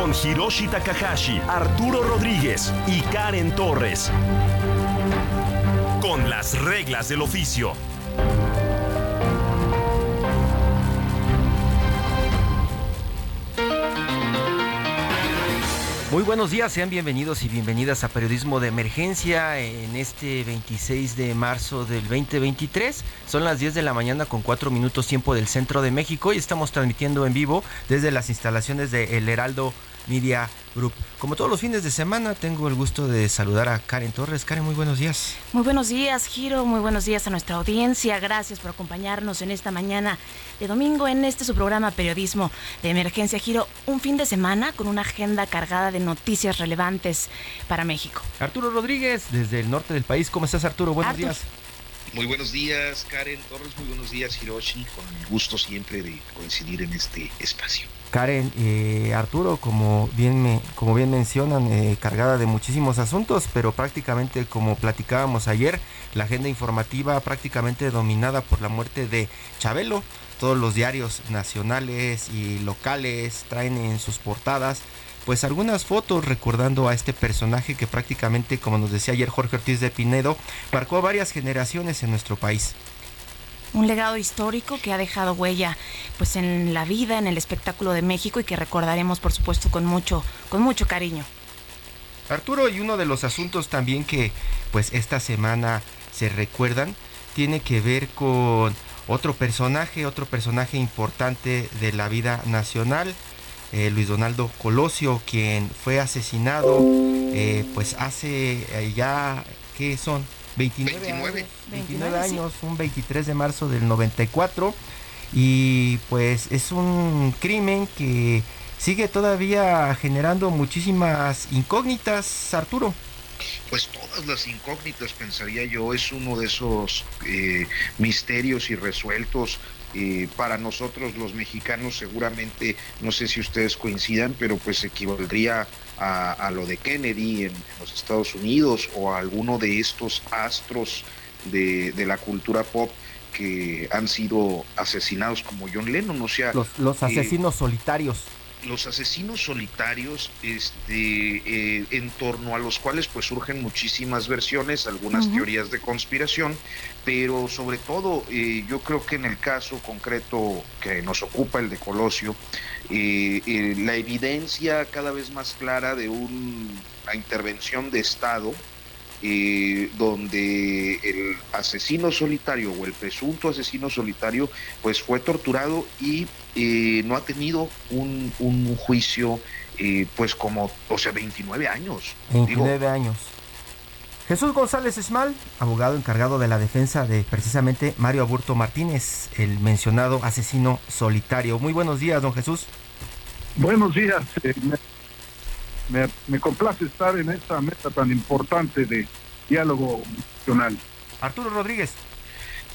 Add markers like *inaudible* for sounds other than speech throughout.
Con Hiroshi Takahashi, Arturo Rodríguez y Karen Torres. Con las reglas del oficio. Muy buenos días, sean bienvenidos y bienvenidas a Periodismo de Emergencia en este 26 de marzo del 2023. Son las 10 de la mañana con 4 minutos tiempo del centro de México y estamos transmitiendo en vivo desde las instalaciones de El Heraldo Media Group. Como todos los fines de semana, tengo el gusto de saludar a Karen Torres. Karen, muy buenos días. Muy buenos días, Giro. Muy buenos días a nuestra audiencia. Gracias por acompañarnos en esta mañana de domingo en este su programa Periodismo de Emergencia Giro. Un fin de semana con una agenda cargada de noticias relevantes para México. Arturo Rodríguez, desde el norte del país. ¿Cómo estás, Arturo? Buenos Artur. días. Muy buenos días, Karen Torres. Muy buenos días, Hiroshi. Con el gusto siempre de coincidir en este espacio. Karen, Arturo, como bien, me, como bien mencionan, eh, cargada de muchísimos asuntos, pero prácticamente como platicábamos ayer, la agenda informativa prácticamente dominada por la muerte de Chabelo. Todos los diarios nacionales y locales traen en sus portadas pues algunas fotos recordando a este personaje que prácticamente, como nos decía ayer Jorge Ortiz de Pinedo, marcó a varias generaciones en nuestro país. Un legado histórico que ha dejado huella pues en la vida, en el espectáculo de México y que recordaremos por supuesto con mucho con mucho cariño. Arturo, y uno de los asuntos también que pues esta semana se recuerdan tiene que ver con otro personaje, otro personaje importante de la vida nacional, eh, Luis Donaldo Colosio, quien fue asesinado eh, pues hace eh, ya, ¿qué son? 29, 29. años, 29 años, un 23 de marzo del 94 y pues es un crimen que sigue todavía generando muchísimas incógnitas, Arturo. Pues todas las incógnitas, pensaría yo, es uno de esos eh, misterios irresueltos. eh, para nosotros los mexicanos seguramente, no sé si ustedes coincidan, pero pues equivaldría a, a lo de Kennedy en, los Estados Unidos o a alguno de estos astros de, de la cultura pop que han sido asesinados como John Lennon, o sea, Los, los eh, asesinos solitarios. Los asesinos solitarios, este, eh, en torno a los cuales pues surgen muchísimas versiones, algunas teorías de conspiración, pero sobre todo eh, yo creo que en el caso concreto que nos ocupa el de Colosio, eh, eh, la evidencia cada vez más clara de un- una intervención de Estado eh, donde el asesino solitario o el presunto asesino solitario pues fue torturado y eh, no ha tenido un, un juicio eh, pues como, o sea, 29 años. 29 años. Jesús González Esmal, abogado encargado de la defensa de precisamente Mario Aburto Martínez, el mencionado asesino solitario. Muy buenos días, don Jesús. Buenos días. Me, complace estar en esta meta tan importante de diálogo nacional. Arturo Rodríguez.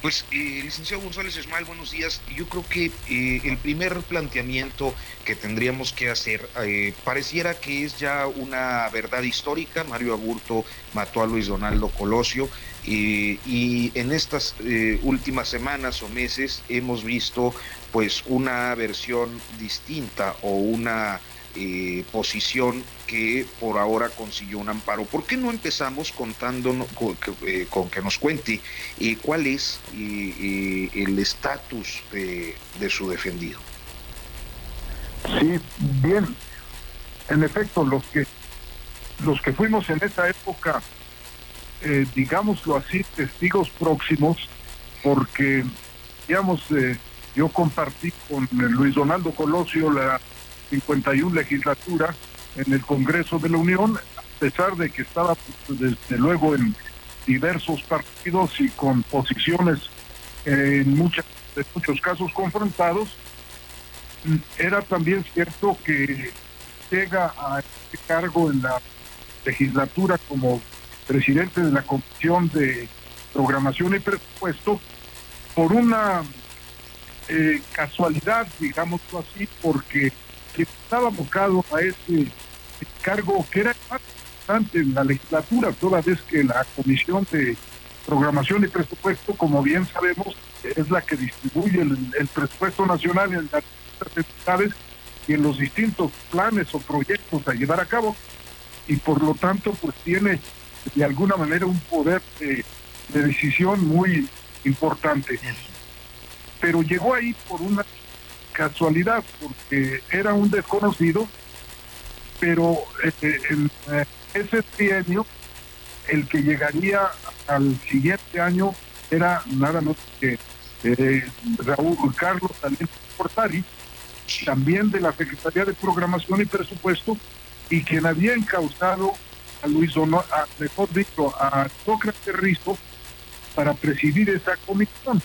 Pues, eh, licenciado González Esmal, buenos días. Yo creo que eh, el primer planteamiento que tendríamos que hacer eh, pareciera que es ya una verdad histórica. Mario Aburto mató a Luis Donaldo Colosio eh, y en estas eh, últimas semanas o meses hemos visto pues una versión distinta o una eh, posición que por ahora consiguió un amparo. ¿Por qué no empezamos contándonos con, que- eh, con que nos cuente eh, cuál es eh, el estatus de, de su defendido? Sí, bien. En efecto, los que los que fuimos en esa época, digámoslo así, testigos próximos, porque, digamos, yo compartí con Luis Donaldo Colosio la 51 legislatura en el Congreso de la Unión, a pesar de que estaba pues, desde luego en, diversos partidos y con posiciones eh, en, muchas, muchos casos confrontados, era también cierto que llega a este cargo en la legislatura como presidente de la Comisión de Programación y Presupuesto por una eh, casualidad, digámoslo así, porque estaba abocado a ese cargo que era importante en la legislatura, toda vez que la Comisión de Programación y Presupuesto, como bien sabemos, es la que distribuye el, presupuesto nacional en las entidades y en los distintos planes o proyectos a llevar a cabo y por lo tanto pues tiene de alguna manera un poder de, decisión muy importante. Pero llegó ahí por una casualidad, porque era un desconocido, pero en eh, ese trienio, el que llegaría al siguiente año era nada más que eh, Raúl Carlos también Portari, también de la Secretaría de Programación y Presupuesto, y quien había encausado a Luis Dono, a, mejor dicho, a Sócrates Rizo para presidir esa comisión.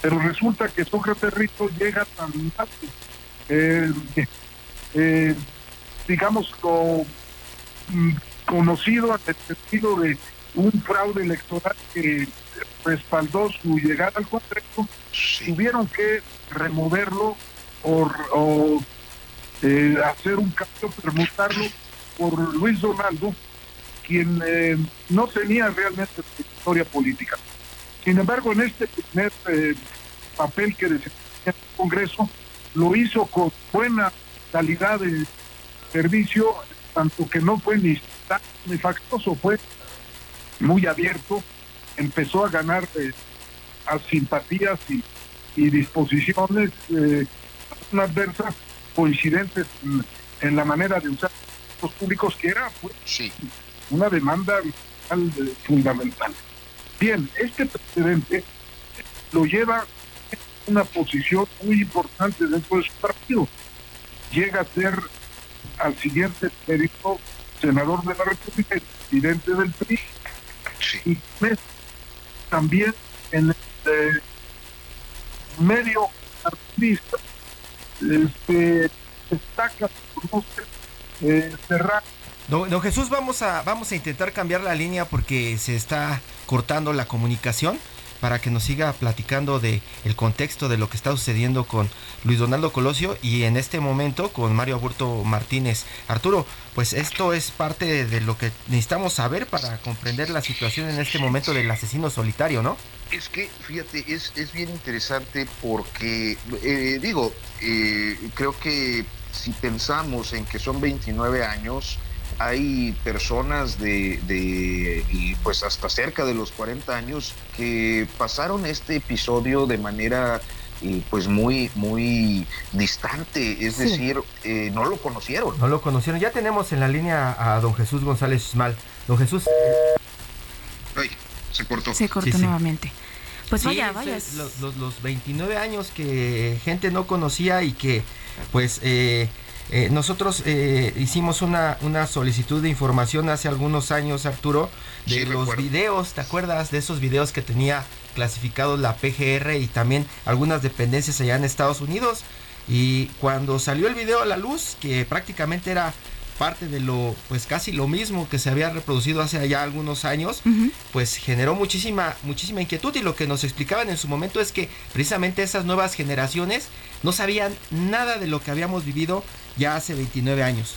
Pero resulta que Sócrates Rizo llega tan eh, eh, digamos, lo, mm, conocido sentido de un fraude electoral que respaldó su llegada al Congreso, tuvieron que removerlo o, eh, hacer un cambio, permutarlo por Luis Donaldo, quien eh, no tenía realmente historia política. Sin embargo, en este primer eh, papel que desempeñó el Congreso, lo hizo con buena calidad de servicio, tanto que no fue ni tan nefactoso, fue muy abierto, empezó a ganar a simpatías y, disposiciones eh, adversas coincidentes en, la manera de usar los públicos que era pues, una demanda fundamental. Bien, este precedente lo lleva en una posición muy importante dentro de su partido. Llega a ser al siguiente periodo senador de la República y presidente del PRI. Y también en el eh, medio artista este, destaca eh, cerrar Don, Jesús, vamos a, vamos a intentar cambiar la línea porque se está cortando la comunicación para que nos siga platicando de el contexto de lo que está sucediendo con Luis Donaldo Colosio y en este momento con Mario Aburto Martínez. Arturo, pues esto es parte de lo que necesitamos saber para comprender la situación en este momento del asesino solitario, ¿no? Es que, fíjate, es, es bien interesante porque, eh, digo, eh, creo que si pensamos en que son 29 años, hay personas de, de, y pues hasta cerca de los 40 años que pasaron este episodio de manera y pues muy muy distante, es decir, eh, no lo conocieron. No lo conocieron. Ya tenemos en la línea a don Jesús González Ismal. Don Jesús. Ay, se cortó. Se cortó nuevamente. Pues vaya, vaya. Los, los, los, 29 años que gente no conocía y que pues eh, eh, nosotros eh, hicimos una, una solicitud de información hace algunos años, Arturo, de los videos, ¿te acuerdas de esos videos que tenía clasificados la PGR y también algunas dependencias allá en Estados Unidos? Y cuando salió el video a la luz, que prácticamente era parte de lo, pues casi lo mismo que se había reproducido hace ya algunos años, pues generó muchísima, muchísima inquietud y lo que nos explicaban en su momento es que precisamente esas nuevas generaciones no sabían nada de lo que habíamos vivido ya hace 29 años.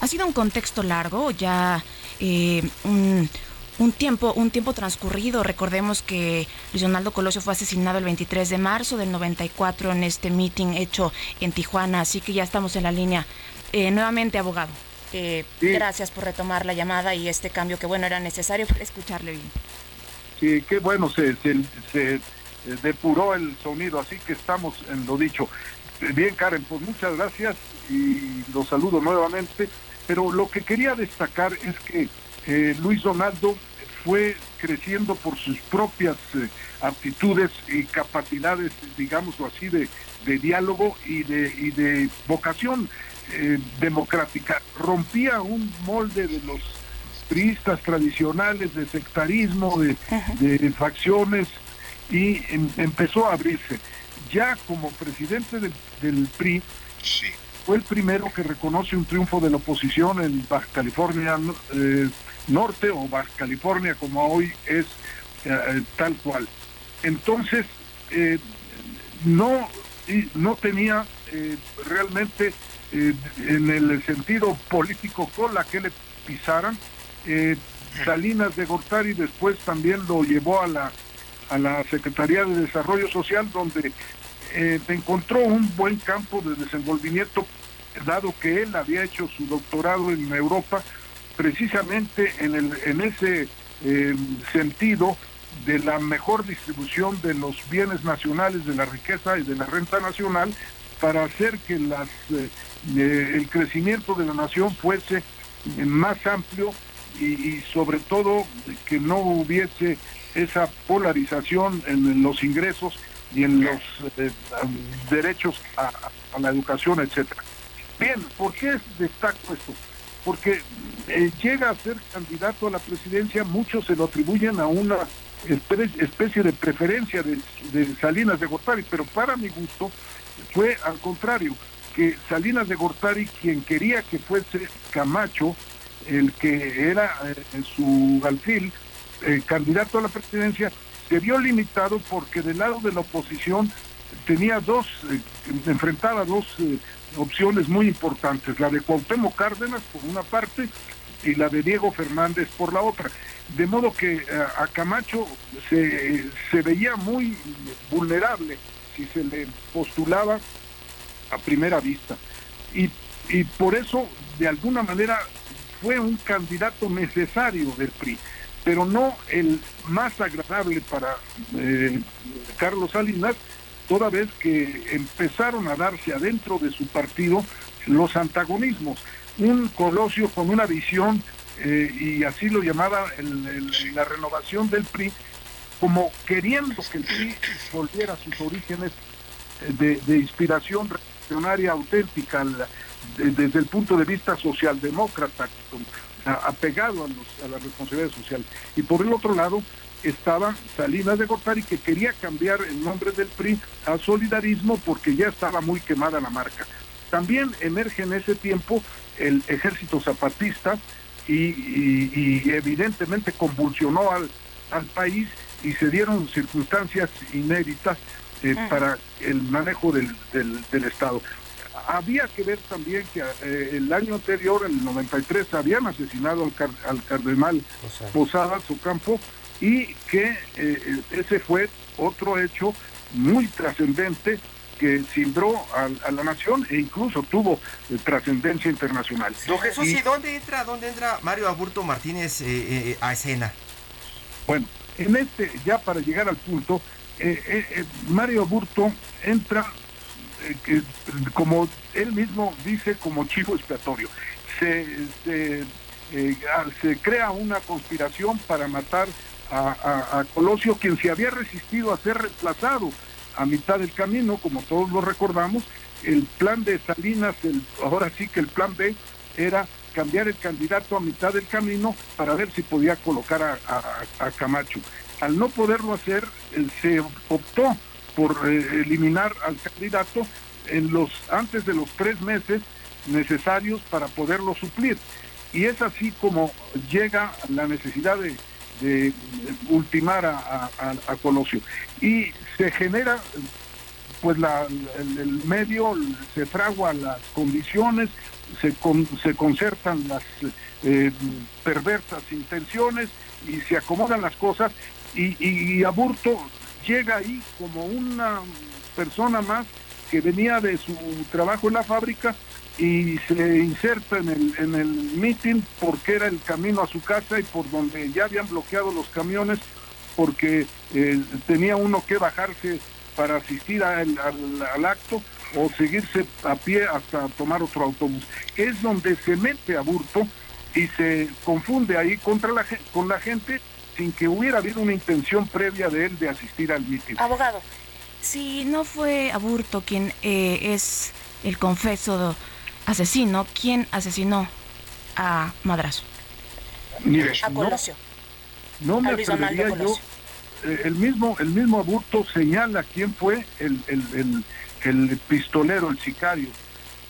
Ha sido un contexto largo, ya eh, un, tiempo, un tiempo transcurrido. Recordemos que Luis Donaldo Colosio fue asesinado el 23 de marzo del 94 en este meeting hecho en Tijuana, así que ya estamos en la línea. Eh, nuevamente, abogado. Eh, gracias por retomar la llamada y este cambio que bueno era necesario para escucharle bien. Sí, qué bueno, se, se, depuró el sonido, así que estamos en lo dicho. Bien, Karen, pues muchas gracias y los saludo nuevamente. Pero lo que quería destacar es que eh, Luis Donaldo fue creciendo por sus propias eh, aptitudes y capacidades, digámoslo así, de, de diálogo y de, y de vocación eh, democrática. Rompía un molde de los priistas tradicionales, de sectarismo, de, facciones, y em, empezó a abrirse. Ya como presidente del PRI, fue el primero que reconoce un triunfo de la oposición en Baja California eh, Norte o Baja California como hoy es eh, tal cual. Entonces, eh, no, no tenía realmente en el sentido político con la que le pisaran. Salinas de Gortari después también lo llevó a la, a la Secretaría de Desarrollo Social, donde eh, encontró un buen campo de desenvolvimiento, dado que él había hecho su doctorado en Europa, precisamente en, el, en ese eh, sentido de la mejor distribución de los bienes nacionales, de la riqueza y de la renta nacional, para hacer que las, eh, el crecimiento de la nación fuese más amplio y, sobre todo que no hubiese esa polarización en los ingresos y en los eh, derechos a, la educación, etcétera. Bien, ¿por qué destaco esto? Porque eh, llega a ser candidato a la presidencia, muchos se lo atribuyen a una especie de preferencia de, Salinas de Gortari, pero para mi gusto fue al contrario, que Salinas de Gortari, quien quería que fuese Camacho, el que era eh, su alfil, candidato a la presidencia, se vio limitado porque del lado de la oposición tenía dos, eh, enfrentaba dos eh, opciones muy importantes, la de Cuauhtémoc Cárdenas por una parte y la de Diego Fernández por la otra. De modo que eh, a Camacho se, se veía muy vulnerable si se le postulaba a primera vista. Y, y por eso, de alguna manera, fue un candidato necesario del PRI pero no el más agradable para eh, Carlos Salinas, toda vez que empezaron a darse adentro de su partido los antagonismos. Un Colosio con una visión, eh, y así lo llamaba la renovación del PRI, como queriendo que el PRI volviera a sus orígenes eh, de, inspiración auténtica desde el punto de vista socialdemócrata, apegado a, la responsabilidad social. Y por el otro lado estaba Salinas de Gortari que quería cambiar el nombre del PRI a Solidarismo porque ya estaba muy quemada la marca. También emerge en ese tiempo el ejército zapatista y, evidentemente convulsionó al, país y se dieron circunstancias inéditas eh, para el manejo del, del Estado había que ver también que eh, el año anterior, en el 93, habían asesinado al, cardenal Posada, su campo, y que eh, ese fue otro hecho muy trascendente que cimbró a, la nación e incluso tuvo eh, trascendencia internacional. Don Jesús, ¿y, dónde entra, dónde entra Mario Aburto Martínez a escena? Bueno, en este, ya para llegar al punto, Mario Aburto entra eh, que, como él mismo dice, como chivo expiatorio. Se, se, eh, se crea una conspiración para matar a, Colosio, quien se había resistido a ser reemplazado a mitad del camino, como todos lo recordamos. El plan de Salinas, ahora sí que el plan B, era cambiar el candidato a mitad del camino para ver si podía colocar a, Camacho. Al no poderlo hacer, se optó por eh, eliminar al candidato en los antes de los tres meses necesarios para poderlo suplir. Y es así como llega la necesidad de, ultimar a, Colosio. Y se genera, pues el, medio, se fragua las condiciones, se, se concertan las eh, perversas intenciones y se acomodan las cosas y, y Aburto llega ahí como una persona más que venía de su trabajo en la fábrica y se inserta en el, en el meeting porque era el camino a su casa y por donde ya habían bloqueado los camiones porque eh, tenía uno que bajarse para asistir al, al, acto o seguirse a pie hasta tomar otro autobús. Es donde se mete a Burto y se confunde ahí contra la, con la gente sin que hubiera habido una intención previa de él de asistir al mitin. Abogado, si no fue Aburto quien eh, es el confeso asesino, ¿quién asesinó a Madrazo? a Colosio. No, me atrevería yo. Eh, el mismo, el mismo Aburto señala quién fue el, el, el, pistolero, el sicario,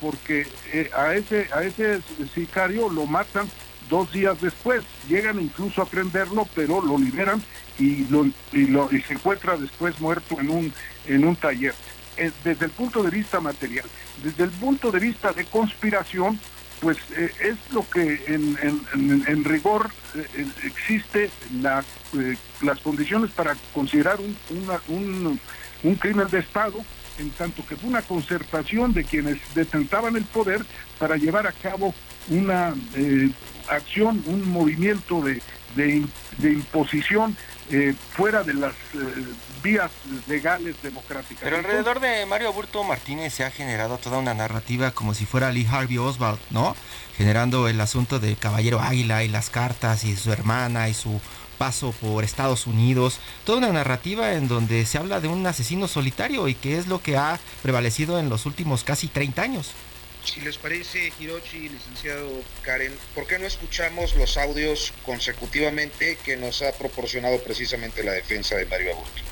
porque eh, a ese, a ese sicario lo matan dos días después. Llegan incluso a prenderlo, pero lo liberan y, lo, y, se encuentra después muerto en un, en un taller. Eh, desde el punto de vista material. Desde el punto de vista de conspiración, pues eh, es lo que en, rigor eh, existe la, las condiciones para considerar un, un, un, crimen de Estado, en tanto que fue una concertación de quienes detentaban el poder para llevar a cabo una acción, un movimiento de, de, de imposición eh, fuera de las eh, vías legales democráticas. Pero alrededor de Mario Aburto Martínez se ha generado toda una narrativa como si fuera Lee Harvey Oswald, ¿no? Generando el asunto del Caballero Águila y las cartas y su hermana y su paso por Estados Unidos, toda una narrativa en donde se habla de un asesino solitario y que es lo que ha prevalecido en los últimos casi 30 años. Si les parece, Hirochi, licenciado Karen, ¿por qué no escuchamos los audios consecutivamente que nos ha proporcionado precisamente la defensa de Mario Aburto?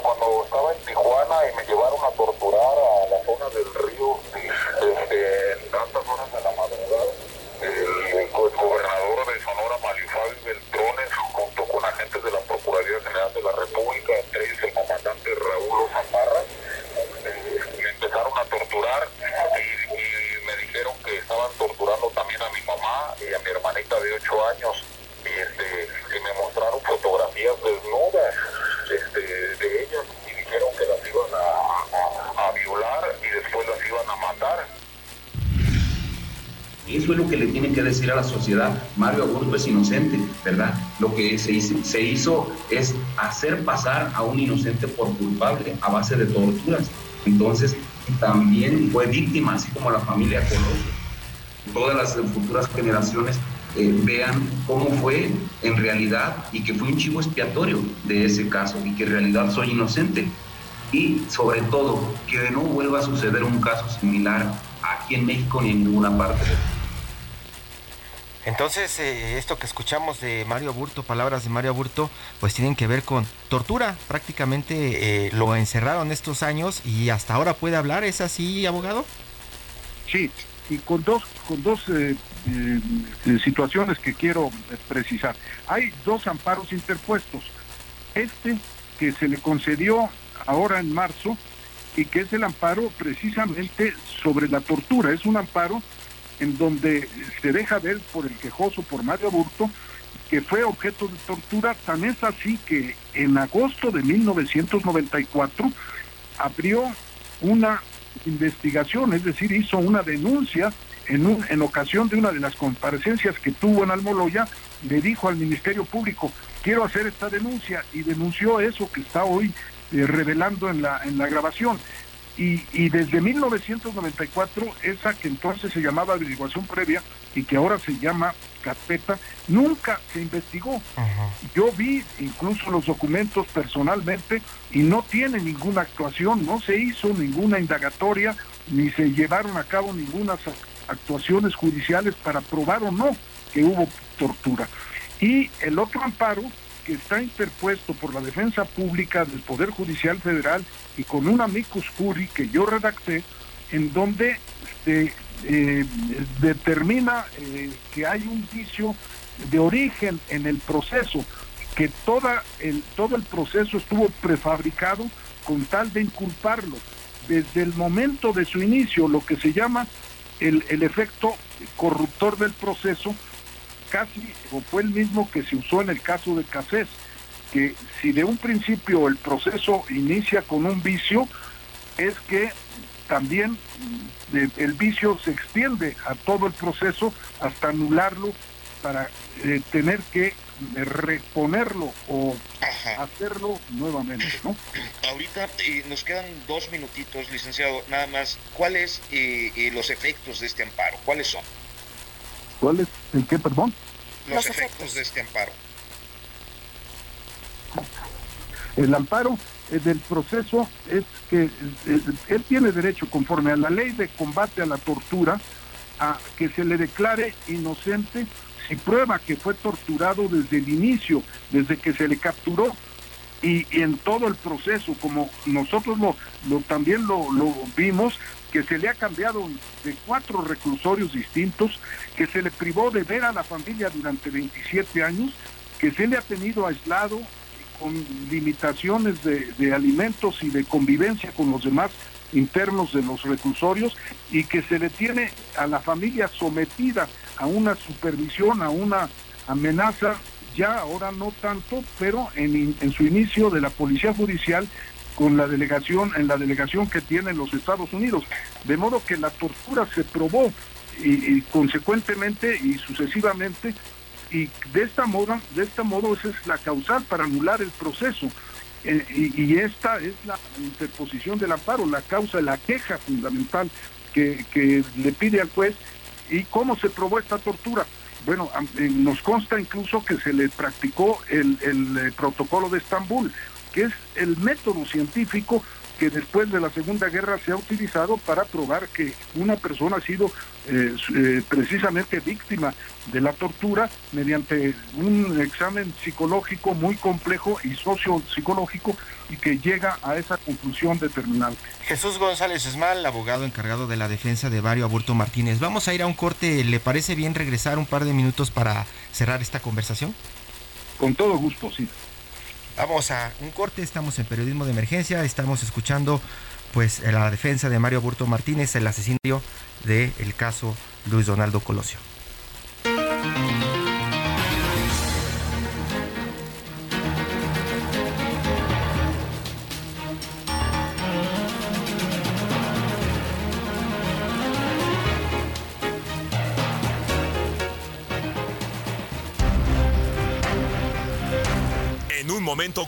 Cuando estaba en Tijuana y me llevaron a torturar a la zona del río, desde en tantas horas de la madrugada, el, gobernador de Sonora, Mario Fabio Beltrones, junto con agentes de la Procuraduría General de la República, entre ellos el comandante Raúl Zamarra, a torturar y, me dijeron que estaban torturando también a mi mamá y a mi hermanita de 8 años y, este, y me mostraron fotografías desnudas este, de ellas y dijeron que las iban a, a, violar y después las iban a matar. Eso es lo que le tienen que a la sociedad. Mario Augusto es inocente, ¿verdad? Lo que se hizo, se hizo es hacer pasar a un inocente por culpable a base de torturas. Entonces, también fue víctima, así como la familia Colosio. Todas las futuras generaciones eh, vean cómo fue en realidad y que fue un chivo expiatorio de ese caso y que en realidad soy inocente. Y sobre todo, que no vuelva a suceder un caso similar aquí en México ni en ninguna parte del. Entonces, eh, esto que escuchamos de Mario Aburto, palabras de Mario Aburto, pues tienen que ver con tortura. Prácticamente eh, lo encerraron estos años y hasta ahora puede hablar. ¿Es así, abogado? Sí, y con dos, con dos eh, situaciones que quiero precisar. Hay dos amparos interpuestos. Este que se le concedió ahora en marzo y que es el amparo precisamente sobre la tortura. Es un amparo en donde se deja ver por el quejoso, por Mario Aburto, que fue objeto de tortura, tan es así que en agosto de 1994 abrió una investigación, es decir, hizo una denuncia en, un, en ocasión de una de las comparecencias que tuvo en Almoloya, le dijo al Ministerio Público, quiero hacer esta denuncia, y denunció eso que está hoy eh, revelando en la, en la grabación. Y, desde 1994, esa que entonces se llamaba averiguación previa y que ahora se llama carpeta, nunca se investigó. Yo vi incluso los documentos personalmente y no tiene ninguna actuación, no se hizo ninguna indagatoria, ni se llevaron a cabo ninguna actuaciones judiciales para probar o no que hubo tortura. Y el otro amparo que está interpuesto por la defensa pública del Poder Judicial Federal y con un amicus curi que yo redacté, en donde se eh, determina eh, que hay un vicio de origen en el proceso, que toda el, todo el proceso estuvo prefabricado con tal de inculparlo. Desde el momento de su inicio, lo que se llama el, el efecto corruptor del proceso, casi o fue el mismo que se usó en el caso de Casés, que si de un principio el proceso inicia con un vicio, es que también el vicio se extiende a todo el proceso hasta anularlo para eh, tener que reponerlo o hacerlo nuevamente, ¿no? Ahorita eh, nos quedan dos minutitos, licenciado, nada más. ¿Cuáles eh, los efectos de este amparo? ¿Cuáles son? ¿Cuál es el qué, perdón? Los, efectos. de este amparo. El amparo eh, del proceso es que eh, eh, él tiene derecho, conforme a la ley de combate a la tortura, a que se le declare inocente si prueba que fue torturado desde el inicio, desde que se le capturó y, en todo el proceso, como nosotros lo, también lo, lo vimos, que se le ha cambiado de cuatro reclusorios distintos, que se le privó de ver a la familia durante 27 años, que se le ha tenido aislado con limitaciones de, alimentos y de convivencia con los demás internos de los reclusorios y que se le tiene a la familia sometida a una supervisión, a una amenaza, ya ahora no tanto, pero en, en su inicio de la policía judicial con la delegación, en la delegación que tienen los Estados Unidos. De modo que la tortura se probó y, consecuentemente y sucesivamente y de esta modo, de esta modo esa es la causal para anular el proceso. Eh, y, esta es la interposición del amparo, la causa, la queja fundamental que, le pide al juez. ¿Y cómo se probó esta tortura? Bueno, eh, nos consta incluso que se le practicó el, el eh, protocolo de Estambul, que es el método científico que después de la Segunda Guerra se ha utilizado para probar que una persona ha sido eh, eh, precisamente víctima de la tortura mediante un examen psicológico muy complejo y sociopsicológico y que llega a esa conclusión determinante. Jesús González Esmal, abogado encargado de la defensa de Mario Aburto Martínez. Vamos a ir a un corte. ¿Le parece bien regresar un par de minutos para cerrar esta conversación? Con todo gusto, sí. Vamos a un corte, estamos en periodismo de emergencia, estamos escuchando pues la defensa de Mario Burto Martínez, el asesinato del caso Luis Donaldo Colosio.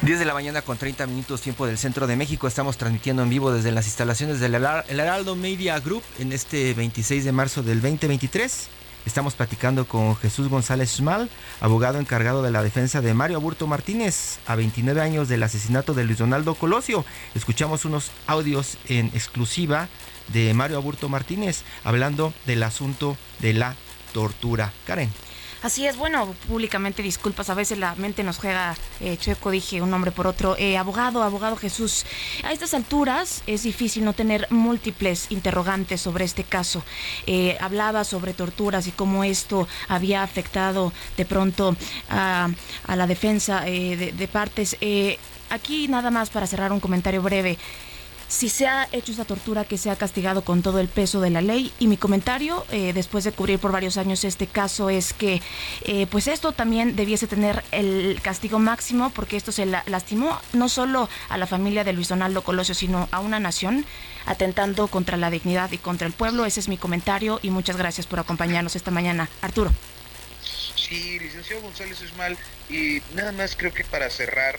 De la mañana con 30 minutos tiempo del centro de México. Estamos transmitiendo en vivo desde las instalaciones del Heraldo Media Group en este 26 de marzo del 2023. Estamos platicando con Jesús González Schmal, abogado encargado de la defensa de Mario Aburto Martínez, a 29 años del asesinato de Luis Donaldo Colosio. Escuchamos unos audios en exclusiva de Mario Aburto Martínez hablando del asunto de la tortura. Karen. Así es, bueno, públicamente disculpas, a veces la mente nos juega eh, chueco, dije un nombre por otro. Eh, abogado, abogado Jesús, a estas alturas es difícil no tener múltiples interrogantes sobre este caso. Eh, hablaba sobre torturas y cómo esto había afectado de pronto a, la defensa de, de, partes. aquí nada más para cerrar un comentario breve si se ha hecho esa tortura que se ha castigado con todo el peso de la ley. Y mi comentario, eh, después de cubrir por varios años este caso, es que eh, pues esto también debiese tener el castigo máximo porque esto se lastimó no solo a la familia de Luis Donaldo Colosio, sino a una nación atentando contra la dignidad y contra el pueblo. Ese es mi comentario y muchas gracias por acompañarnos esta mañana. Arturo. Sí, licenciado González Esmal, y nada más creo que para cerrar,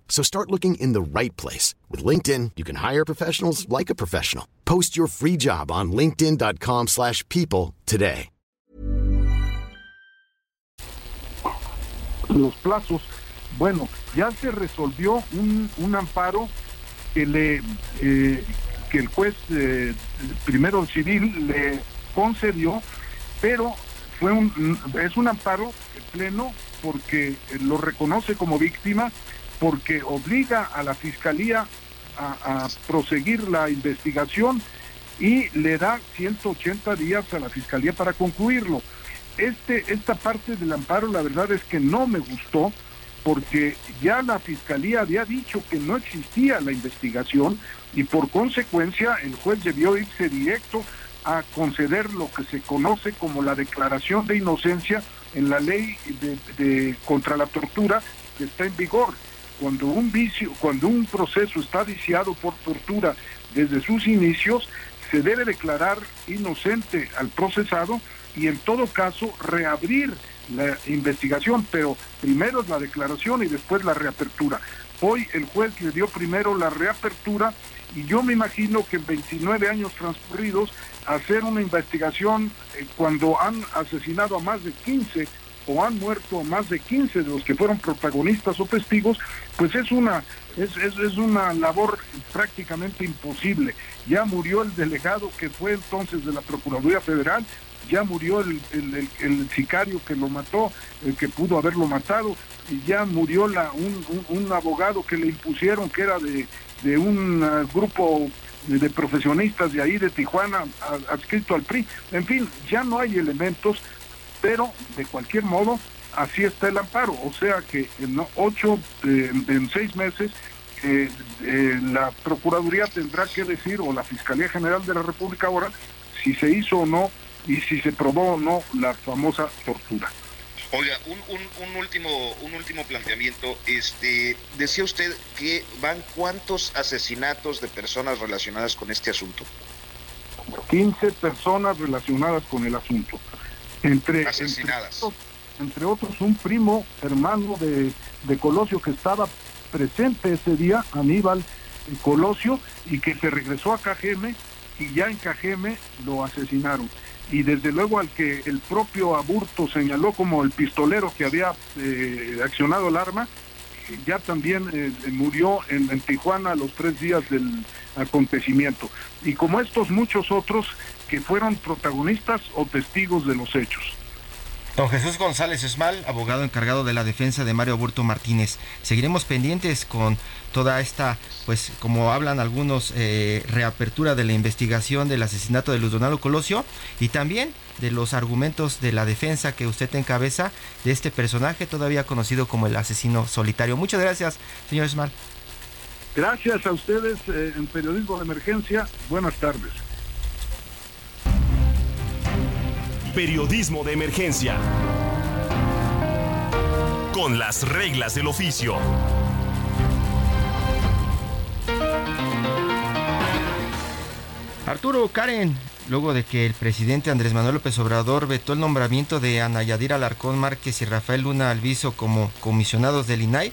So start looking in the right place. With LinkedIn, you can hire professionals like a professional. Post your free job on linkedin.com slash people today. Los plazos, bueno, ya se resolvió un, un amparo que le eh, que el juez eh, primero civil le concedió, pero fue un es un amparo pleno porque lo reconoce como víctima porque obliga a la Fiscalía a, proseguir la investigación y le da 180 días a la Fiscalía para concluirlo. Este, esta parte del amparo la verdad es que no me gustó porque ya la Fiscalía había dicho que no existía la investigación y por consecuencia el juez debió irse directo a conceder lo que se conoce como la declaración de inocencia en la ley de, contra la tortura que está en vigor. Cuando un vicio, cuando un proceso está viciado por tortura desde sus inicios, se debe declarar inocente al procesado y en todo caso reabrir la investigación, pero primero es la declaración y después la reapertura. Hoy el juez le dio primero la reapertura y yo me imagino que en 29 años transcurridos hacer una investigación eh, cuando han asesinado a más de 15 o han muerto más de 15 de los que fueron protagonistas o testigos, pues es una es, es, es, una labor prácticamente imposible. Ya murió el delegado que fue entonces de la Procuraduría Federal, ya murió el, el, sicario que lo mató, el que pudo haberlo matado, y ya murió la, un, un, abogado que le impusieron que era de, de un uh, grupo de profesionistas de ahí de Tijuana adscrito al PRI. En fin, ya no hay elementos, pero de cualquier modo así está el amparo. O sea que en ocho, en seis meses eh, eh, la Procuraduría tendrá que decir, o la Fiscalía General de la República ahora, si se hizo o no y si se probó o no la famosa tortura. Oiga, un, un, último un último planteamiento. Este decía usted que van cuántos asesinatos de personas relacionadas con este asunto. 15 personas relacionadas con el asunto. Entre asesinadas. Entre, otros un primo hermano de, de Colosio que estaba presente ese día, Aníbal Colosio, y que se regresó a Cajeme y ya en Cajeme lo asesinaron y desde luego al que el propio Aburto señaló como el pistolero que había eh, accionado el arma, ya también eh, murió en, Tijuana a los tres días del acontecimiento. Y como estos muchos otros que fueron protagonistas o testigos de los hechos. Don Jesús González Esmal, abogado encargado de la defensa de Mario Aburto Martínez. Seguiremos pendientes con toda esta, pues como hablan algunos, eh, reapertura de la investigación del asesinato de Luis Donaldo Colosio y también de los argumentos de la defensa que usted encabeza de este personaje todavía conocido como el asesino solitario. Muchas gracias, señor Esmal. Gracias a ustedes eh, en Periodismo de Emergencia. Buenas tardes. Periodismo de emergencia. Con las reglas del oficio. Arturo Karen, luego de que el presidente Andrés Manuel López Obrador vetó el nombramiento de Ana Yadir Alarcón Márquez y Rafael Luna Alviso como comisionados del INAI,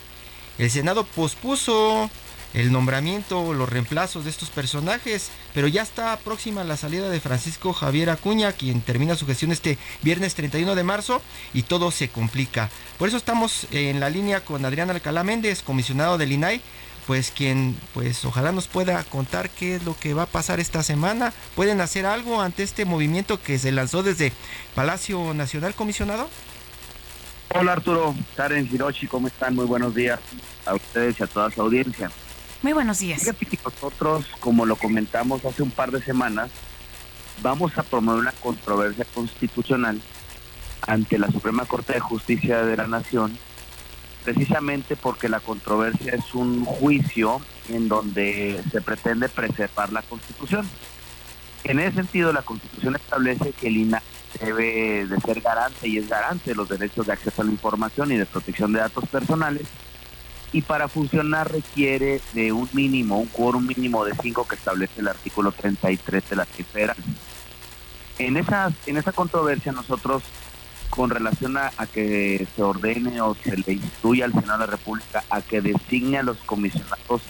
el Senado pospuso el nombramiento o los reemplazos de estos personajes, pero ya está próxima la salida de Francisco Javier Acuña, quien termina su gestión este viernes 31 de marzo y todo se complica. Por eso estamos en la línea con Adrián Alcalá Méndez, comisionado del INAI, pues quien pues ojalá nos pueda contar qué es lo que va a pasar esta semana. ¿Pueden hacer algo ante este movimiento que se lanzó desde Palacio Nacional, comisionado? Hola Arturo, Karen Hiroshi, ¿cómo están? Muy buenos días a ustedes y a toda su audiencia. Muy buenos días. nosotros, como lo comentamos hace un par de semanas, vamos a promover una controversia constitucional ante la Suprema Corte de Justicia de la Nación, precisamente porque la controversia es un juicio en donde se pretende preservar la Constitución. En ese sentido, la Constitución establece que el INAH debe de ser garante y es garante de los derechos de acceso a la información y de protección de datos personales y para funcionar requiere de un mínimo, un quórum mínimo de cinco que establece el artículo 33 de la ley federal. En esa, en esa controversia nosotros, con relación a, que se ordene o se le instruya al Senado de la República a que designe a los comisionados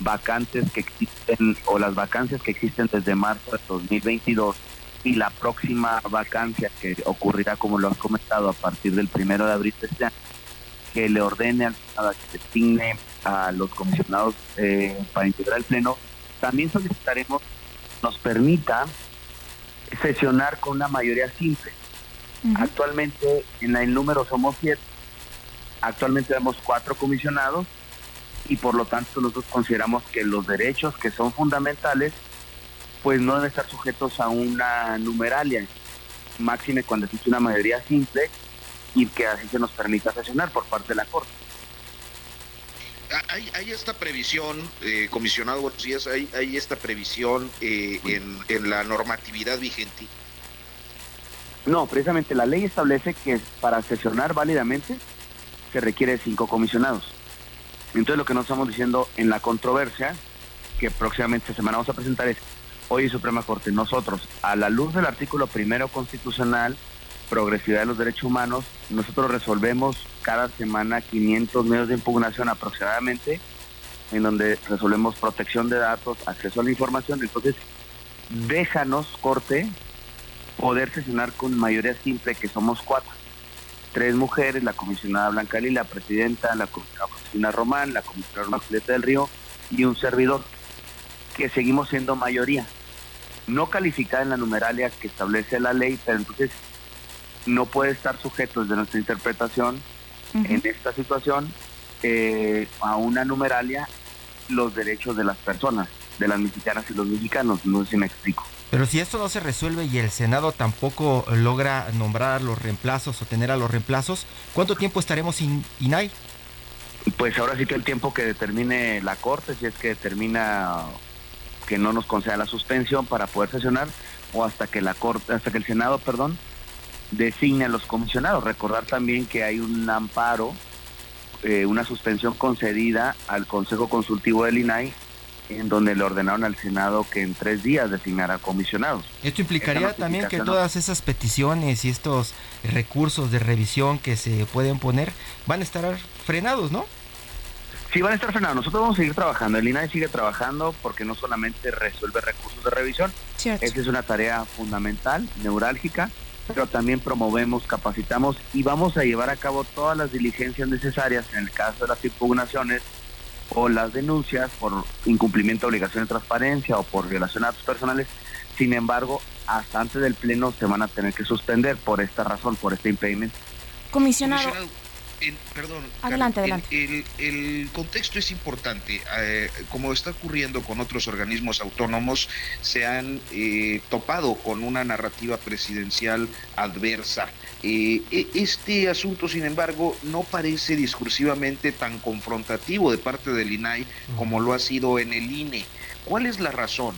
vacantes que existen o las vacancias que existen desde marzo de 2022 y la próxima vacancia que ocurrirá, como lo has comentado, a partir del primero de abril de este año, que le ordene al Senado que designe a los comisionados eh, para integrar el Pleno, también solicitaremos nos permita sesionar con una mayoría simple. Actualmente en el número somos siete, actualmente tenemos cuatro comisionados y por lo tanto nosotros consideramos que los derechos que son fundamentales pues no deben estar sujetos a una numeralia, máxime cuando existe una mayoría simple y que así se nos permita sesionar por parte de la Corte. Hay, hay esta previsión, eh, comisionado, buenos días, hay, hay esta previsión eh, en, en la normatividad vigente. No, precisamente la ley establece que para sesionar válidamente se requiere cinco comisionados. Entonces lo que nos estamos diciendo en la controversia, que próximamente esta semana vamos a presentar, es, hoy Suprema Corte, nosotros, a la luz del artículo primero constitucional, progresividad de los derechos humanos, nosotros resolvemos cada semana 500 medios de impugnación aproximadamente, en donde resolvemos protección de datos, acceso a la información, entonces déjanos, Corte, poder sesionar con mayoría simple, que somos cuatro. Tres mujeres, la comisionada Blanca Lila, la presidenta, la comisionada Román, la comisionada Julieta del Río y un servidor, que seguimos siendo mayoría. No calificada en la numeralia que establece la ley, pero entonces no puede estar sujeto desde nuestra interpretación en esta situación eh, a una numeralia los derechos de las personas, de las mexicanas y los mexicanos. No sé si me explico. Pero si esto no se resuelve y el Senado tampoco logra nombrar a los reemplazos o tener a los reemplazos, ¿cuánto tiempo estaremos sin INAI? Pues ahora sí que el tiempo que determine la Corte, si es que determina que no nos conceda la suspensión para poder sesionar, o hasta que la Corte, hasta que el Senado, perdón, designe a los comisionados. Recordar también que hay un amparo, eh, una suspensión concedida al Consejo Consultivo del INAI en donde le ordenaron al Senado que en tres días designara comisionados. Esto implicaría también que todas esas peticiones y estos recursos de revisión que se pueden poner van a estar frenados, ¿no? Sí, van a estar frenados. Nosotros vamos a seguir trabajando. El INAI sigue trabajando porque no solamente resuelve recursos de revisión, esa es una tarea fundamental, neurálgica, pero también promovemos, capacitamos y vamos a llevar a cabo todas las diligencias necesarias en el caso de las impugnaciones o las denuncias por incumplimiento de obligación de transparencia o por violación a datos personales. Sin embargo, hasta antes del pleno se van a tener que suspender por esta razón, por este impedimento. Comisionado. Perdón. Adelante, adelante. El, contexto es importante. Eh, como está ocurriendo con otros organismos autónomos, se han eh, topado con una narrativa presidencial adversa. Eh, e, este asunto, sin embargo, no parece discursivamente tan confrontativo de parte del INAI como lo ha sido en el INE. ¿Cuál es la razón?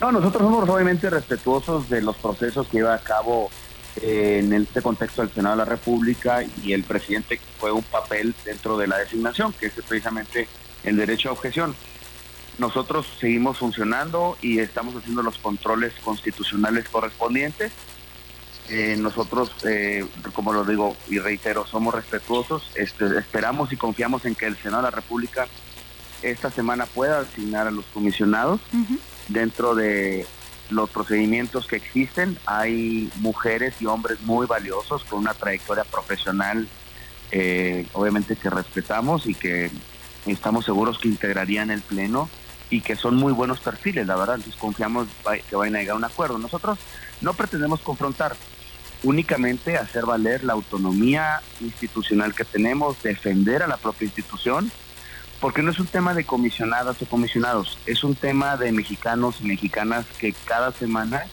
No, nosotros somos obviamente respetuosos de los procesos que lleva a cabo en este contexto del Senado de la República y el presidente juega un papel dentro de la designación, que es precisamente el derecho a objeción. Nosotros seguimos funcionando y estamos haciendo los controles constitucionales correspondientes eh, nosotros, eh, como lo digo y reitero, somos respetuosos, este, esperamos y confiamos en que el Senado de la República esta semana pueda asignar a los comisionados dentro de los procedimientos que existen. Hay mujeres y hombres muy valiosos con una trayectoria profesional, eh, obviamente que respetamos y que estamos seguros que integrarían el Pleno y que son muy buenos perfiles, la verdad. Entonces confiamos que vayan a llegar a un acuerdo. Nosotros no pretendemos confrontar, únicamente hacer valer la autonomía institucional que tenemos, defender a la propia institución, porque no es un tema de comisionadas o comisionados, es un tema de mexicanos y mexicanas que cada semana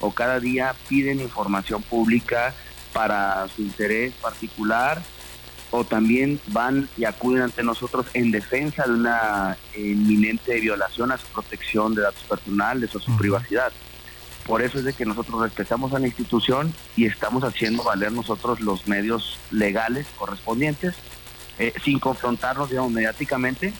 o cada día piden información pública para su interés particular o también van y acuden ante nosotros en defensa de una inminente violación a su protección de datos personales o su privacidad. Por eso es de que nosotros respetamos a la institución y estamos haciendo valer nosotros los medios legales correspondientes, eh, sin confrontarnos, digamos, mediáticamente,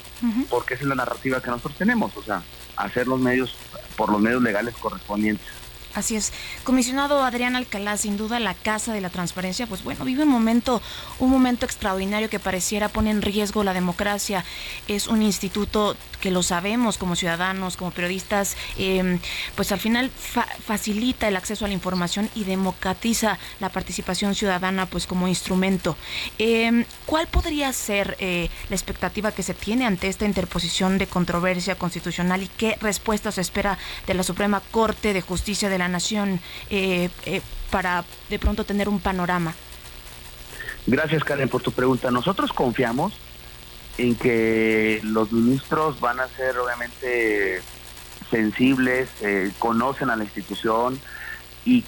porque esa es la narrativa que nosotros tenemos, o sea, hacer los medios por los medios legales correspondientes. Así es. Comisionado Adrián Alcalá, sin duda la Casa de la Transparencia, pues bueno, vive un momento, un momento extraordinario que pareciera pone en riesgo la democracia. Es un instituto que lo sabemos como ciudadanos, como periodistas, em, pues al final facilita el acceso a la información y democratiza la participación ciudadana pues como instrumento. Em, ¿Cuál podría ser eh, la expectativa que se tiene ante esta interposición de controversia constitucional y qué respuesta se espera de la Suprema Corte de Justicia de la Nación eh, eh, para de pronto tener un panorama? Gracias Karen por tu pregunta. Nosotros confiamos en que los ministros van a ser obviamente sensibles, eh, conocen a la institución y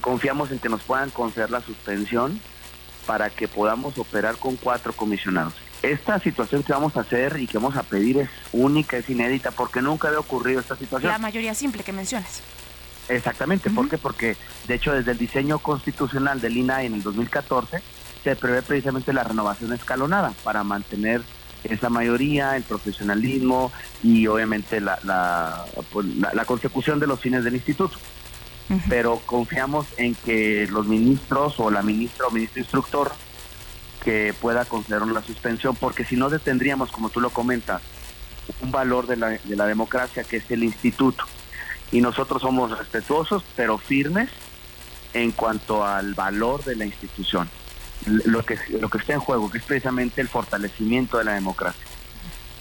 confiamos en que nos puedan conceder la suspensión para que podamos operar con cuatro comisionados. Esta situación que vamos a hacer y que vamos a pedir es única, es inédita, porque nunca había ocurrido esta situación. La mayoría simple que mencionas. Exactamente, ¿por qué? Porque de hecho desde el diseño constitucional del INAI en el 2014 se prevé precisamente la renovación escalonada para mantener esa mayoría, el profesionalismo y obviamente la, la, pues, la, consecución de los fines del instituto. Pero confiamos en que los ministros o la ministra o ministro instructor que pueda conceder la suspensión, porque si no detendríamos, como tú lo comentas, un valor de la, de la democracia que es el instituto. Y nosotros somos respetuosos, pero firmes en cuanto al valor de la institución lo que, lo que está en juego, que es precisamente el fortalecimiento de la democracia.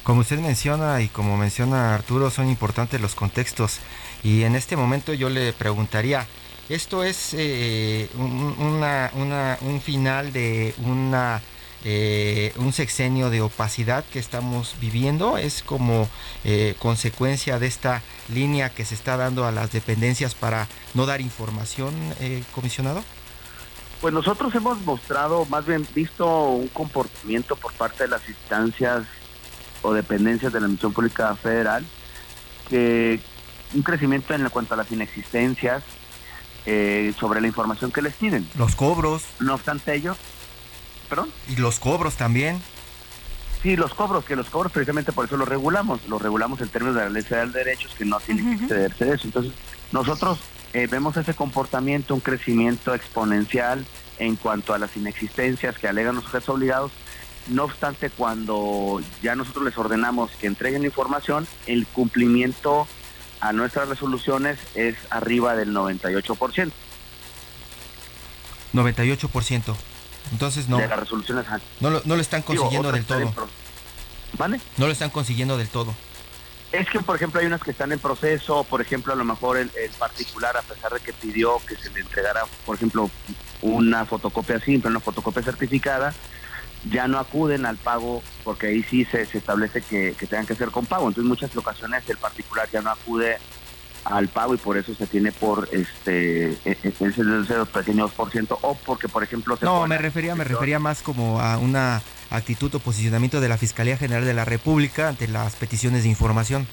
Como usted menciona y como menciona Arturo, son importantes los contextos. Y en este momento yo le preguntaría, ¿esto es eh, una, un final de una eh, un sexenio de opacidad que estamos viviendo? ¿Es como eh, consecuencia de esta línea que se está dando a las dependencias para no dar información, comisionado? Pues nosotros hemos mostrado, más bien visto un comportamiento por parte de las instancias o dependencias de la Misión Pública Federal, que un crecimiento en cuanto a las inexistencias eh, sobre la información que les piden. Los cobros. No obstante ello, ¿perdón? Y los cobros también. Sí, los cobros, que los cobros precisamente por eso los regulamos, los regulamos en términos de la ley federal de derechos que no tiene que excederse de eso. Entonces, nosotros eh, vemos ese comportamiento, un crecimiento exponencial en cuanto a las inexistencias que alegan los sujetos obligados. No obstante, cuando ya nosotros les ordenamos que entreguen información, el cumplimiento a nuestras resoluciones es arriba del 98%. 98%. Entonces no. De las resoluciones. No lo, no lo están consiguiendo del todo. ¿Vale? No lo están consiguiendo del todo. Es que, por ejemplo, hay unas que están en proceso, por ejemplo, a lo mejor el, particular, a pesar de que pidió que se le entregara, por ejemplo, una fotocopia simple, una fotocopia certificada, ya no acuden al pago porque ahí sí se, establece que, tengan que ser con pago. Entonces, en muchas ocasiones el particular ya no acude al pago y por eso se tiene por este e, e, ese pequeños por ciento o porque por ejemplo no me refería me refería más como a una actitud o posicionamiento de la Fiscalía General de la República ante las peticiones de información.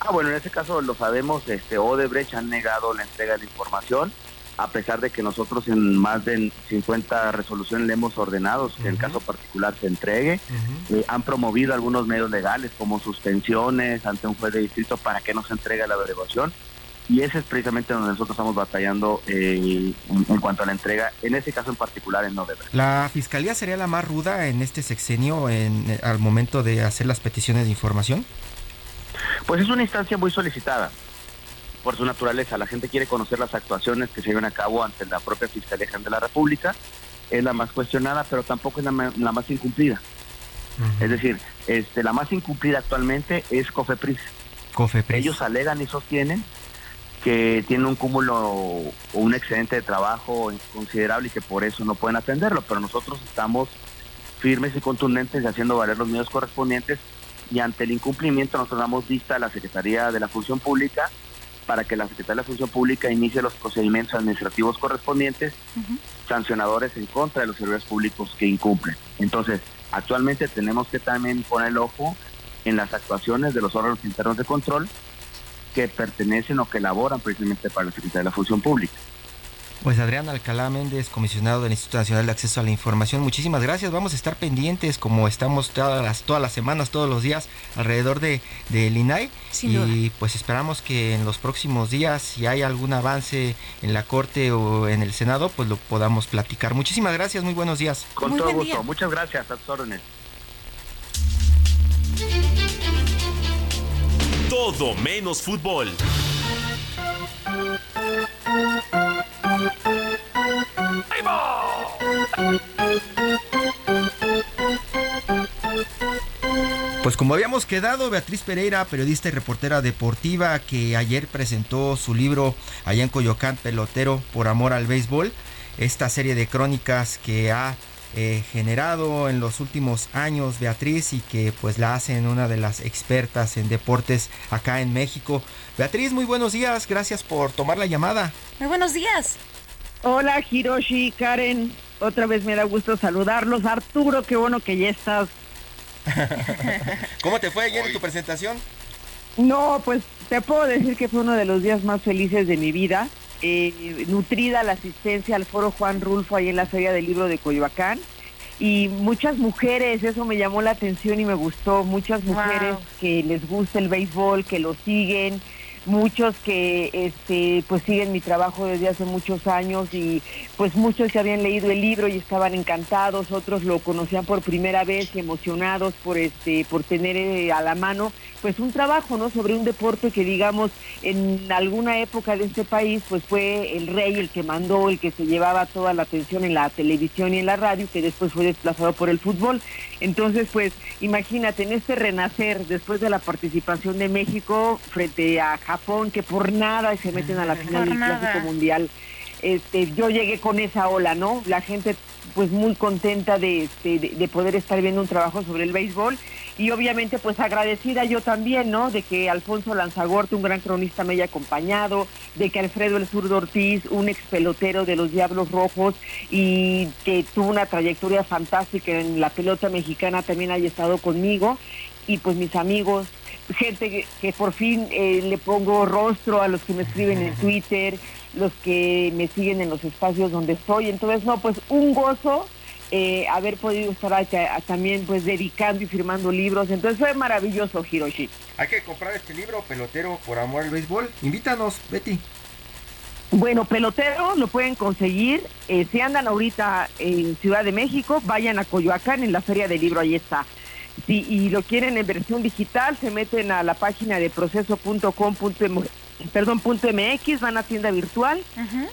Ah, bueno, en este caso lo sabemos, este Odebrecht han negado la entrega de información, a pesar de que nosotros en más de 50 resoluciones le hemos ordenado que en caso particular se entregue. Eh, han promovido algunos medios legales como suspensiones ante un juez de distrito para que no se entregue la averiguación y ese es precisamente donde nosotros estamos batallando eh, en, cuanto a la entrega, en este caso en particular en Odebrecht. ¿La fiscalía sería la más ruda en este sexenio en, eh, al momento de hacer las peticiones de información? Pues es una instancia muy solicitada por su naturaleza. La gente quiere conocer las actuaciones que se llevan a cabo ante la propia Fiscalía General de la República. Es la más cuestionada, pero tampoco es la, más incumplida. Es decir, este, la más incumplida actualmente es COFEPRIS. COFEPRIS. Ellos alegan y sostienen que tiene un cúmulo o un excedente de trabajo considerable y que por eso no pueden atenderlo, pero nosotros estamos firmes y contundentes haciendo valer los medios correspondientes y ante el incumplimiento nosotros damos vista a la Secretaría de la Función Pública para que la Secretaría de la Función Pública inicie los procedimientos administrativos correspondientes, sancionadores en contra de los servidores públicos que incumplen. Entonces, actualmente tenemos que también poner el ojo en las actuaciones de los órganos internos de control que pertenecen o que laboran precisamente para la Secretaría de la Función Pública. Pues Adrián Alcalá Méndez, comisionado del Instituto Nacional de Acceso a la Información, muchísimas gracias. Vamos a estar pendientes como estamos todas las, todas las semanas, todos los días alrededor de, del INAI. y pues esperamos que en los próximos días, si hay algún avance en la Corte o en el Senado, pues lo podamos platicar. Muchísimas gracias, muy buenos días. Con todo gusto, muchas gracias, a tus órdenes. Todo menos fútbol. Pues como habíamos quedado, Beatriz Pereira, periodista y reportera deportiva, que ayer presentó su libro allá en Coyoacán, Pelotero por Amor al Béisbol, esta serie de crónicas que ha eh, generado en los últimos años Beatriz y que pues la hacen una de las expertas en deportes acá en México. Beatriz, muy buenos días, gracias por tomar la llamada. Muy buenos días. Hola Hiroshi, Karen, otra vez me da gusto saludarlos. Arturo, qué bueno que ya estás. *laughs* ¿Cómo te fue ayer en tu presentación? No, pues te puedo decir que fue uno de los días más felices de mi vida. Eh, nutrida la asistencia al foro Juan Rulfo ahí en la Feria del Libro de Coyoacán. Y muchas mujeres, eso me llamó la atención y me gustó, muchas mujeres que les gusta el béisbol, que lo siguen, muchos que este pues siguen mi trabajo desde hace muchos años y pues muchos que habían leído el libro y estaban encantados, otros lo conocían por primera vez y emocionados por este por tener eh, a la mano pues un trabajo, ¿no? sobre un deporte que digamos en alguna época de este país pues fue el rey el que mandó, el que se llevaba toda la atención en la televisión y en la radio, que después fue desplazado por el fútbol. Entonces, pues imagínate en este renacer después de la participación de México frente a que por nada se meten a la final del Clásico Mundial. Este, yo llegué con esa ola, ¿no? La gente pues muy contenta de, este, de, poder estar viendo un trabajo sobre el béisbol y obviamente pues agradecida yo también, ¿no? De que Alfonso Lanzagorte, un gran cronista, me haya acompañado, de que Alfredo El Zurdo Ortiz, un ex pelotero de los Diablos Rojos y que tuvo una trayectoria fantástica en la pelota mexicana, también haya estado conmigo y pues mis amigos, gente que, por fin eh, le pongo rostro a los que me escriben en Twitter, los que me siguen en los espacios donde estoy. Entonces, no, pues un gozo eh, haber podido estar también pues dedicando y firmando libros. Entonces fue maravilloso, Hiroshi. Hay que comprar este libro, Pelotero por Amor al Béisbol. Invítanos, Betty. Bueno, pelotero lo pueden conseguir. Eh, si andan ahorita en Ciudad de México, vayan a Coyoacán en la Feria del Libro, ahí está. Si y lo quieren en versión digital, se meten a la página de proceso.com.mx perdón, punto MX, van a tienda virtual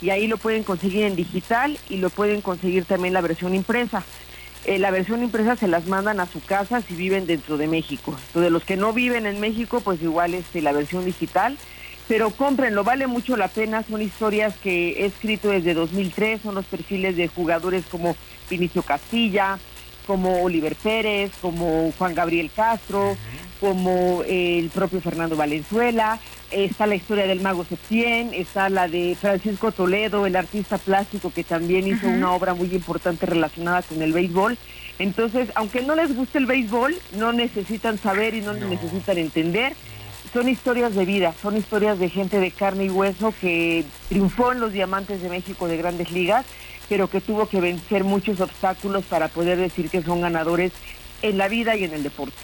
y ahí lo pueden conseguir en digital y lo pueden conseguir también la versión impresa. Eh, la versión impresa se las mandan a su casa si viven dentro de México. Entonces, los que no viven en México, pues igual es este, la versión digital. Pero cómprenlo, vale mucho la pena. Son historias que he escrito desde 2003, son los perfiles de jugadores como Vinicio Castilla, como Oliver Pérez, como Juan Gabriel Castro, como el propio Fernando Valenzuela. Está la historia del mago Septién, está la de Francisco Toledo, el artista plástico que también hizo una obra muy importante relacionada con el béisbol. Entonces, aunque no les guste el béisbol, no necesitan saber y no, necesitan entender. Son historias de vida, son historias de gente de carne y hueso que triunfó en los Diamantes de México de grandes ligas, pero que tuvo que vencer muchos obstáculos para poder decir que son ganadores en la vida y en el deporte.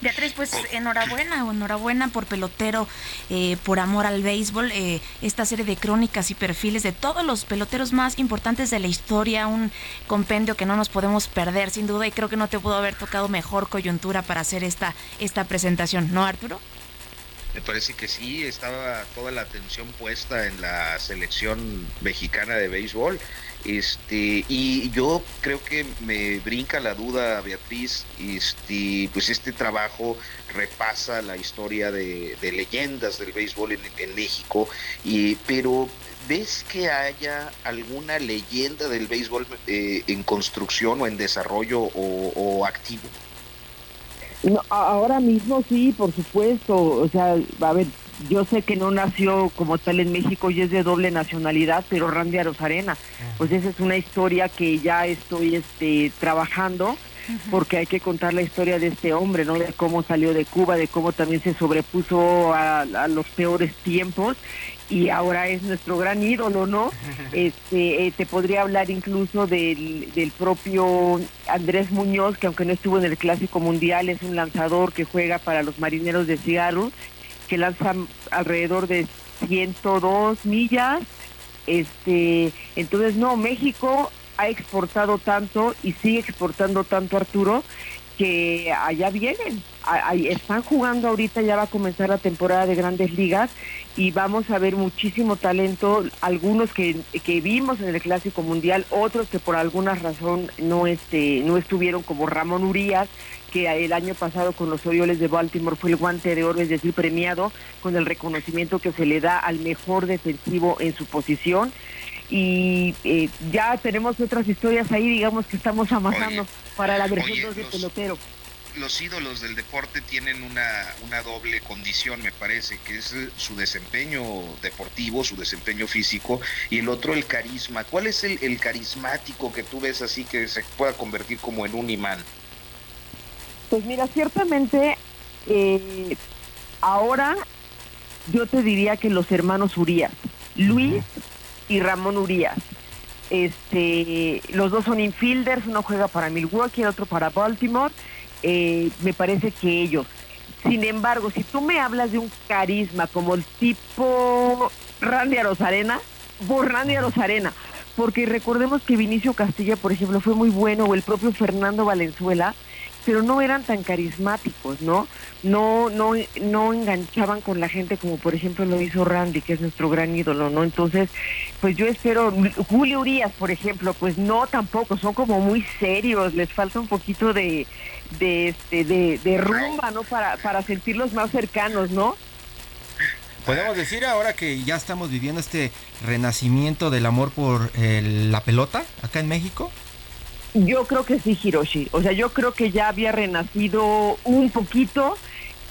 Beatriz, pues enhorabuena, enhorabuena por pelotero, eh, por amor al béisbol, eh, esta serie de crónicas y perfiles de todos los peloteros más importantes de la historia, un compendio que no nos podemos perder sin duda y creo que no te pudo haber tocado mejor coyuntura para hacer esta, esta presentación, ¿no Arturo? Me parece que sí, estaba toda la atención puesta en la selección mexicana de béisbol este, y yo creo que me brinca la duda, Beatriz, este, pues este trabajo repasa la historia de, leyendas del béisbol en, México, y, pero ¿ves que haya alguna leyenda del béisbol eh, en construcción o en desarrollo o, activo? ahora mismo sí, por supuesto. O sea, a ver, yo sé que no nació como tal en México y es de doble nacionalidad, pero Randy Arozarena, pues esa es una historia que ya estoy este, trabajando porque hay que contar la historia de este hombre, ¿no? De cómo salió de Cuba, de cómo también se sobrepuso a, los peores tiempos y ahora es nuestro gran ídolo, ¿no? Este, eh, te podría hablar incluso del, del propio Andrés Muñoz, que aunque no estuvo en el Clásico Mundial, es un lanzador que juega para los Marineros de Seattle que lanza alrededor de 102 millas. Este, entonces no, México ha exportado tanto y sigue exportando tanto Arturo que allá vienen, están jugando ahorita, ya va a comenzar la temporada de grandes ligas y vamos a ver muchísimo talento, algunos que, que vimos en el Clásico Mundial, otros que por alguna razón no, este, no estuvieron como Ramón Urias, que el año pasado con los Orioles de Baltimore fue el guante de oro, es decir, premiado con el reconocimiento que se le da al mejor defensivo en su posición. y eh, ya tenemos otras historias ahí, digamos que estamos amasando para la versión de pelotero los ídolos del deporte tienen una, una doble condición, me parece, que es eh, su desempeño deportivo, su desempeño físico, y el otro el carisma. ¿Cuál es el, carismático que tú ves así que se pueda convertir como en un imán? Pues mira, ciertamente eh, ahora yo te diría que los hermanos Urias, Luis y Ramón Urias, este, los dos son infielders, uno juega para Milwaukee, el otro para Baltimore eh, me parece que ellos. Sin embargo, si tú me hablas de un carisma como el tipo Randy Rosarena, por Randy Rosarena, porque recordemos que Vinicio Castilla, por ejemplo, fue muy bueno, o el propio Fernando Valenzuela, pero no eran tan carismáticos, ¿no? No, no, no enganchaban con la gente como por ejemplo lo hizo Randy, que es nuestro gran ídolo, ¿no? Entonces, pues yo espero, Julio Urias, por ejemplo, pues no tampoco, son como muy serios, les falta un poquito de, de, este, de, rumba, ¿no? Para, para sentirlos más cercanos, ¿no? Podemos decir ahora que ya estamos viviendo este renacimiento del amor por la pelota acá en México. Yo creo que sí, Hiroshi. O sea, yo creo que ya había renacido un poquito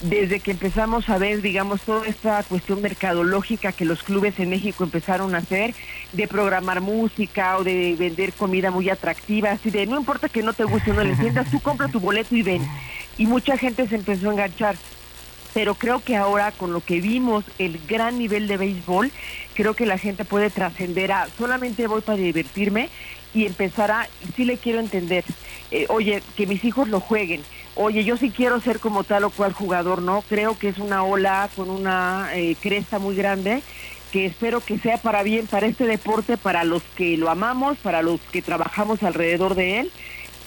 desde que empezamos a ver, digamos, toda esta cuestión mercadológica que los clubes en México empezaron a hacer, de programar música o de vender comida muy atractiva, así de, no importa que no te guste o no le entiendas, tú compra tu boleto y ven. Y mucha gente se empezó a enganchar. Pero creo que ahora con lo que vimos, el gran nivel de béisbol, creo que la gente puede trascender a solamente voy para divertirme y empezar a, sí le quiero entender, eh, oye, que mis hijos lo jueguen, oye, yo sí quiero ser como tal o cual jugador, ¿no? Creo que es una ola con una eh, cresta muy grande que espero que sea para bien para este deporte, para los que lo amamos, para los que trabajamos alrededor de él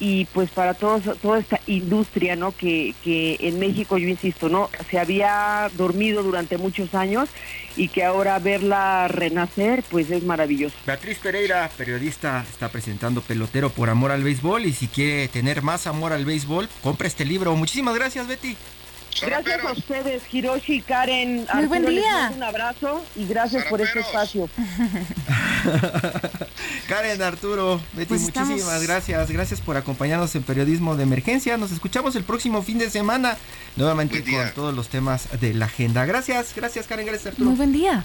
y pues para todos, toda esta industria ¿no? que, que en México, yo insisto, no se había dormido durante muchos años y que ahora verla renacer pues es maravilloso. Beatriz Pereira, periodista, está presentando Pelotero por Amor al Béisbol y si quiere tener más amor al béisbol, compre este libro. Muchísimas gracias Betty. Gracias a ustedes, Hiroshi y Karen. Muy buen día. Un abrazo y gracias por este espacio. *laughs* Karen, Arturo, Betty, pues muchísimas gracias. Gracias por acompañarnos en Periodismo de Emergencia. Nos escuchamos el próximo fin de semana, nuevamente con todos los temas de la agenda. Gracias, gracias Karen, gracias Arturo. Muy buen día.